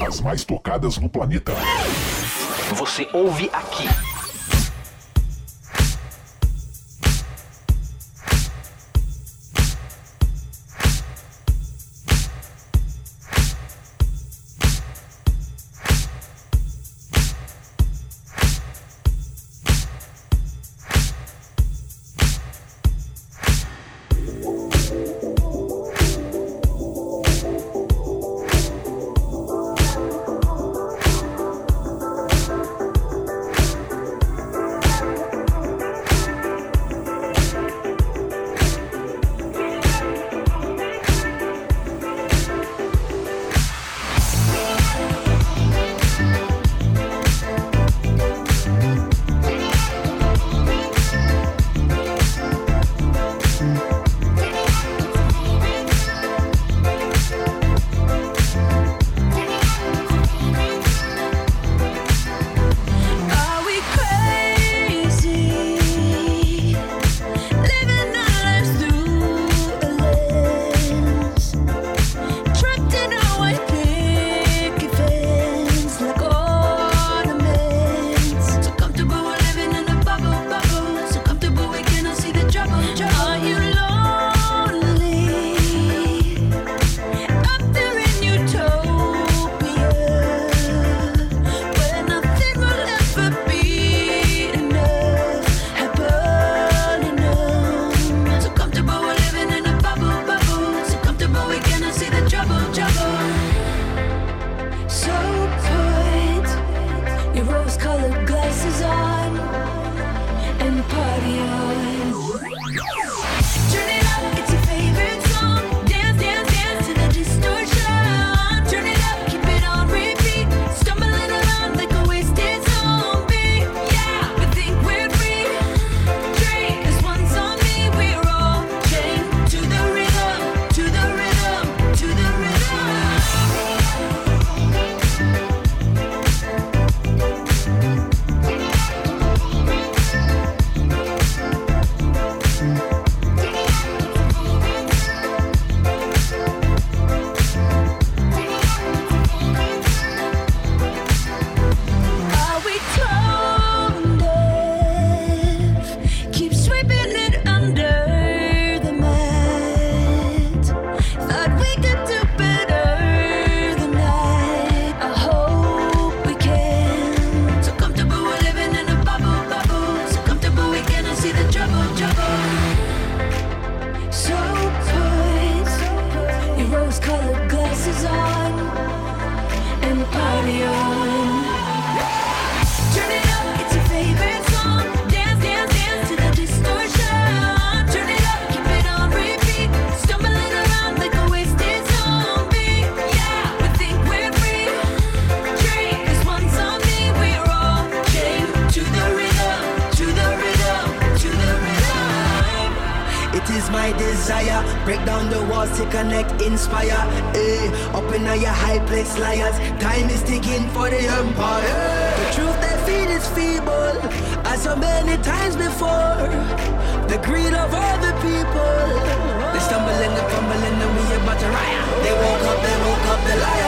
As mais tocadas no planeta. Você ouve aqui. inspire. Eh, up in your high place, liars. Time is ticking for the empire. The truth they feed is feeble, as so many times before. The greed of other people. They stumble and they fumble and we about to riot. They woke up, they woke up, the liar.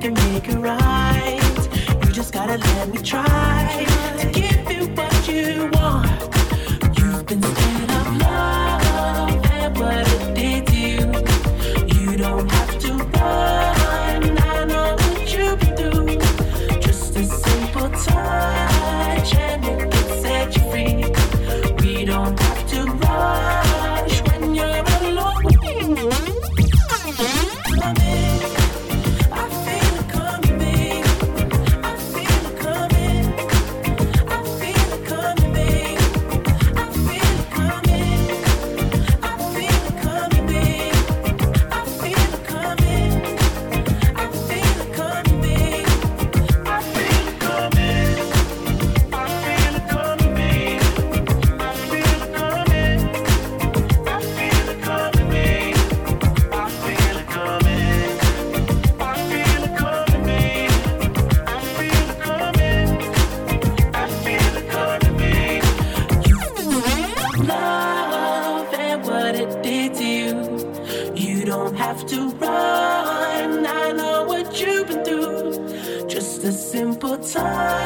can make it right. You just gotta let me try to give you what you want. time.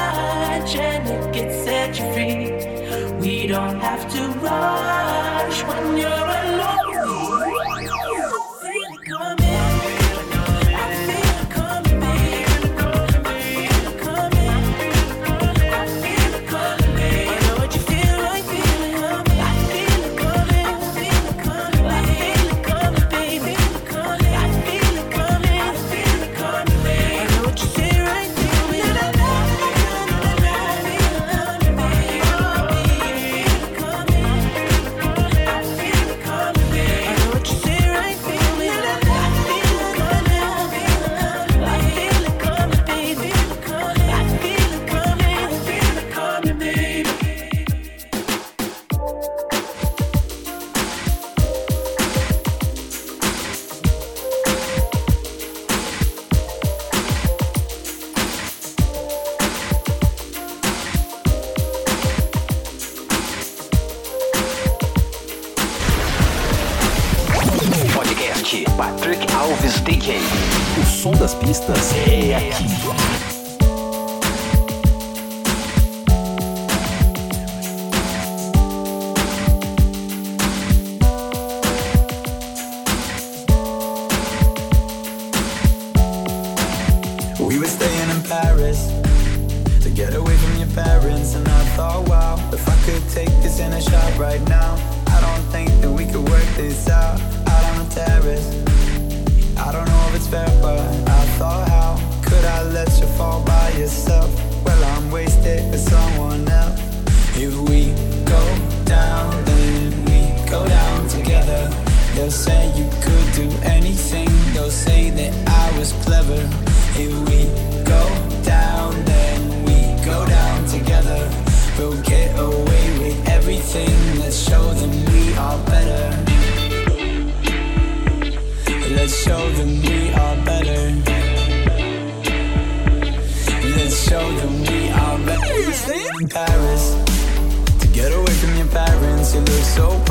Paris to get away from your parents. You look so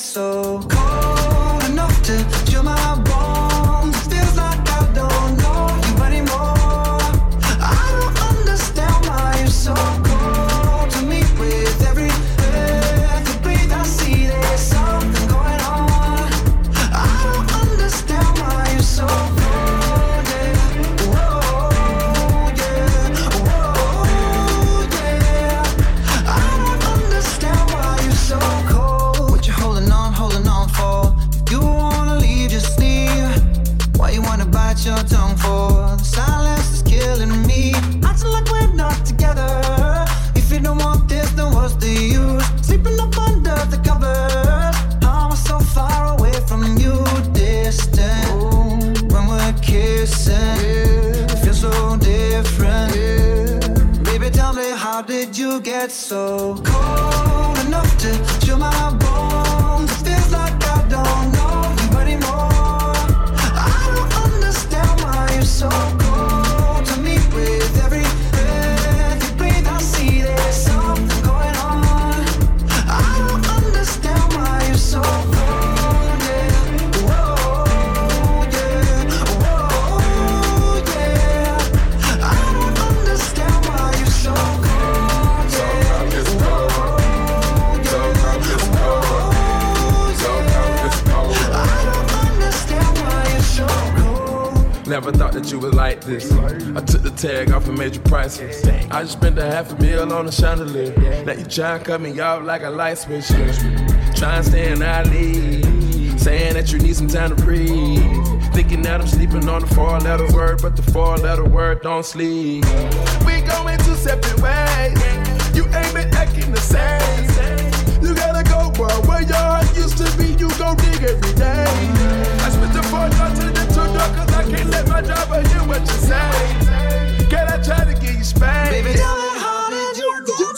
so I never thought that you were like this. I took the tag off and made you priceless. I just spent a half a meal on a chandelier. Now you try and cut me off like a light switch. Try and stay in alley. Saying that you need some time to breathe. Thinking that I'm sleeping on the four letter word, but the four letter word don't sleep. We going two separate ways. You ain't been acting the same. You gotta go, bro. Where your heart used to be, you go dig every day. I spent the four to the cause I can't let my hear what you say. Can I try to get you spanked? Baby, tell me how did you get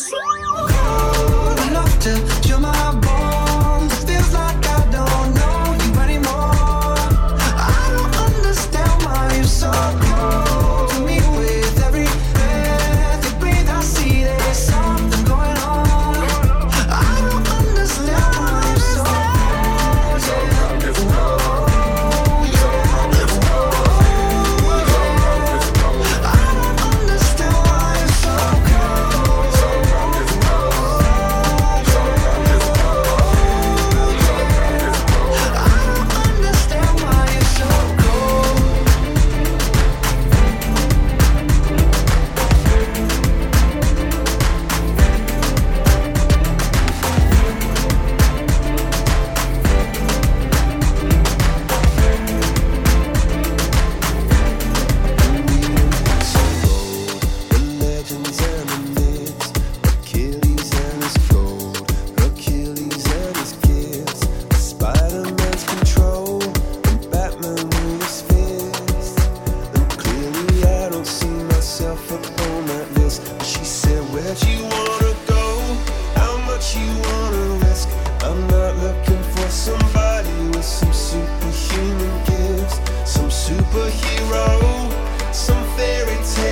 hero, some fairy tale.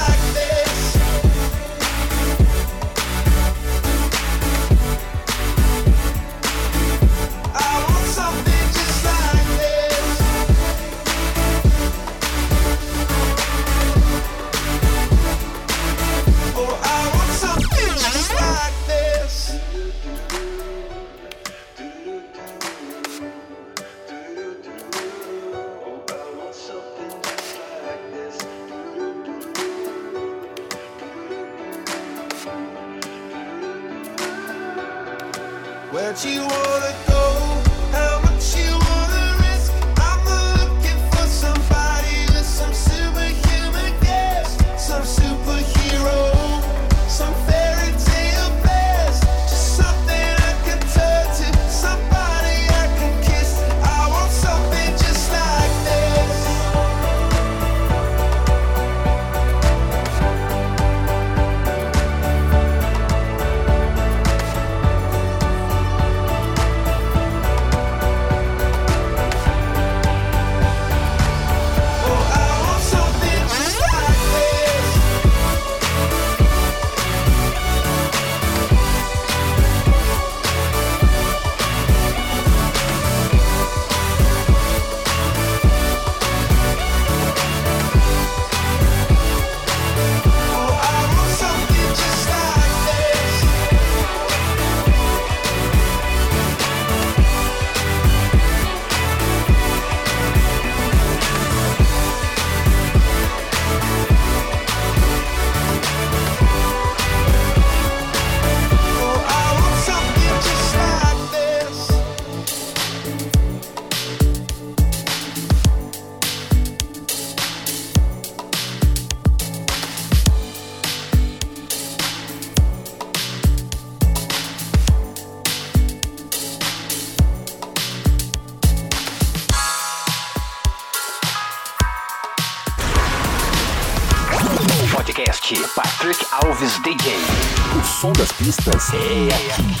Pistas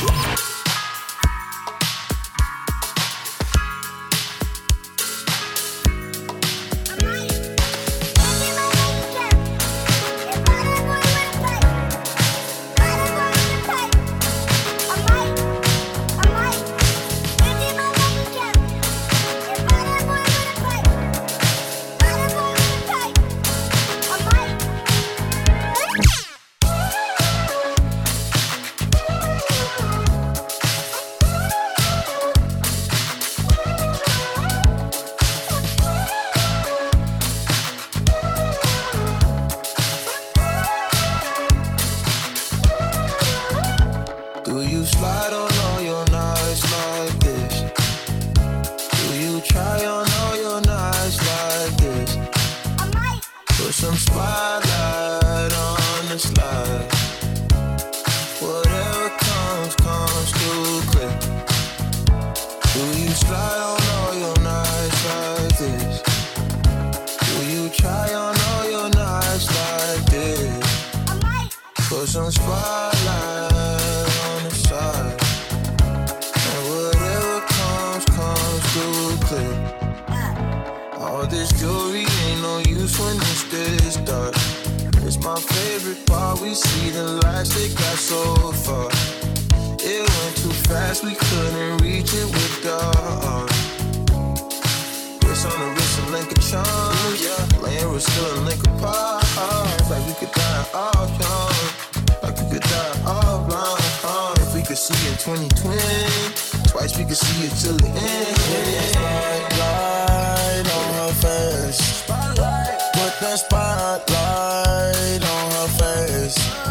fast, we couldn't reach it with the art. Wrist on the wrist, a link of charms. Yeah, laying we're still a link apart. Like we could die all young. Like we could die all blind. Uh, if we could see in 2020, twice we could see it till the end. Spotlight on her face. Put the spotlight on her face.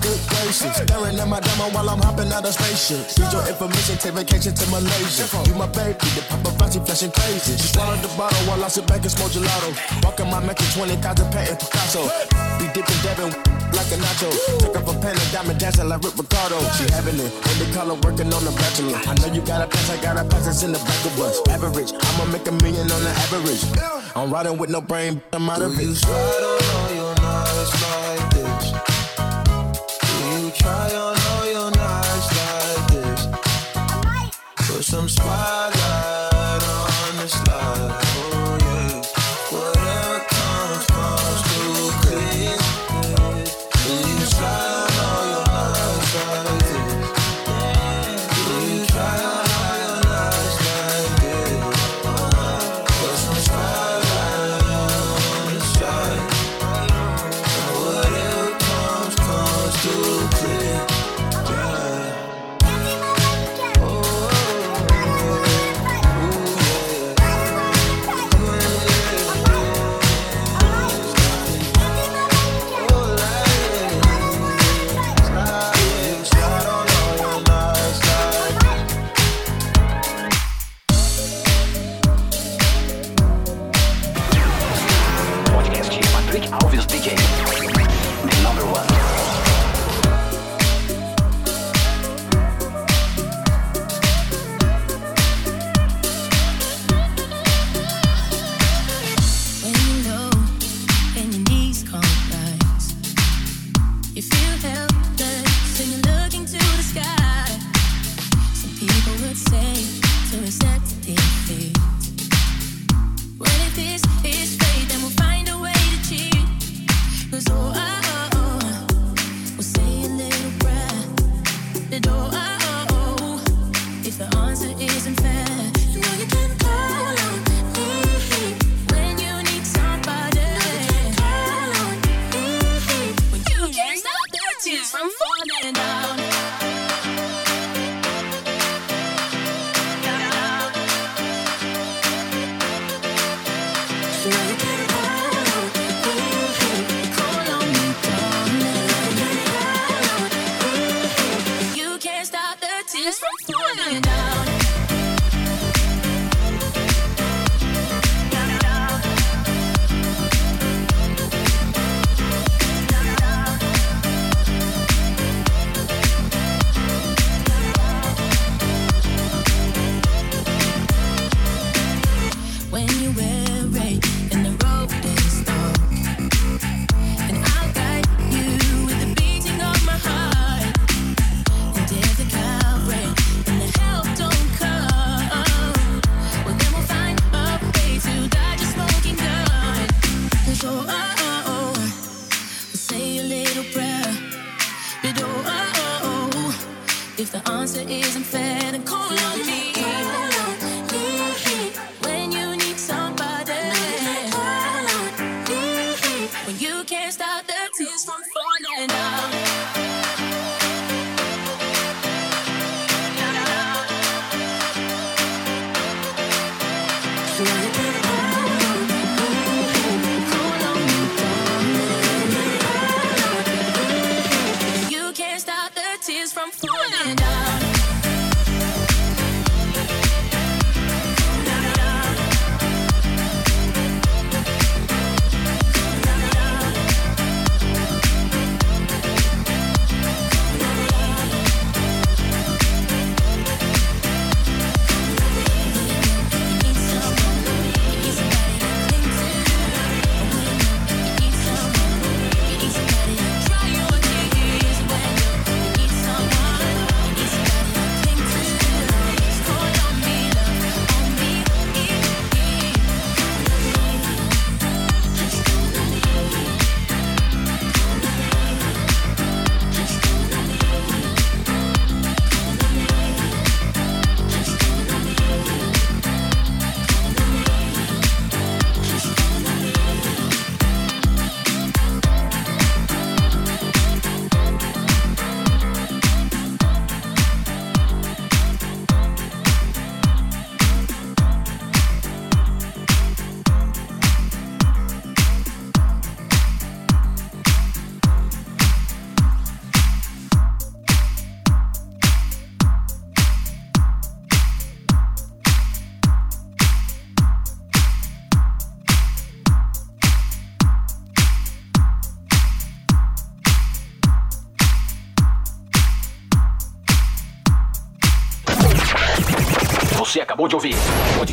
Good gracious, staring at my demo while I'm hopping out of spaceship. Need your information, take vacation to Malaysia. You my baby, the paparazzi flashing crazy. She swallowed the bottle while I sit back and smoke gelato. Walking my Mac 20,000 patent Picasso. Be dipping, dabbing like a nacho. Took up a pen and diamond dancing like Rick Ricardo. She having it, in the color working on the bachelor. I know you got a pass, I got a pass that's in the back of us. Average, I'ma make a million on the average. I'm riding with no brain, I'm out of it.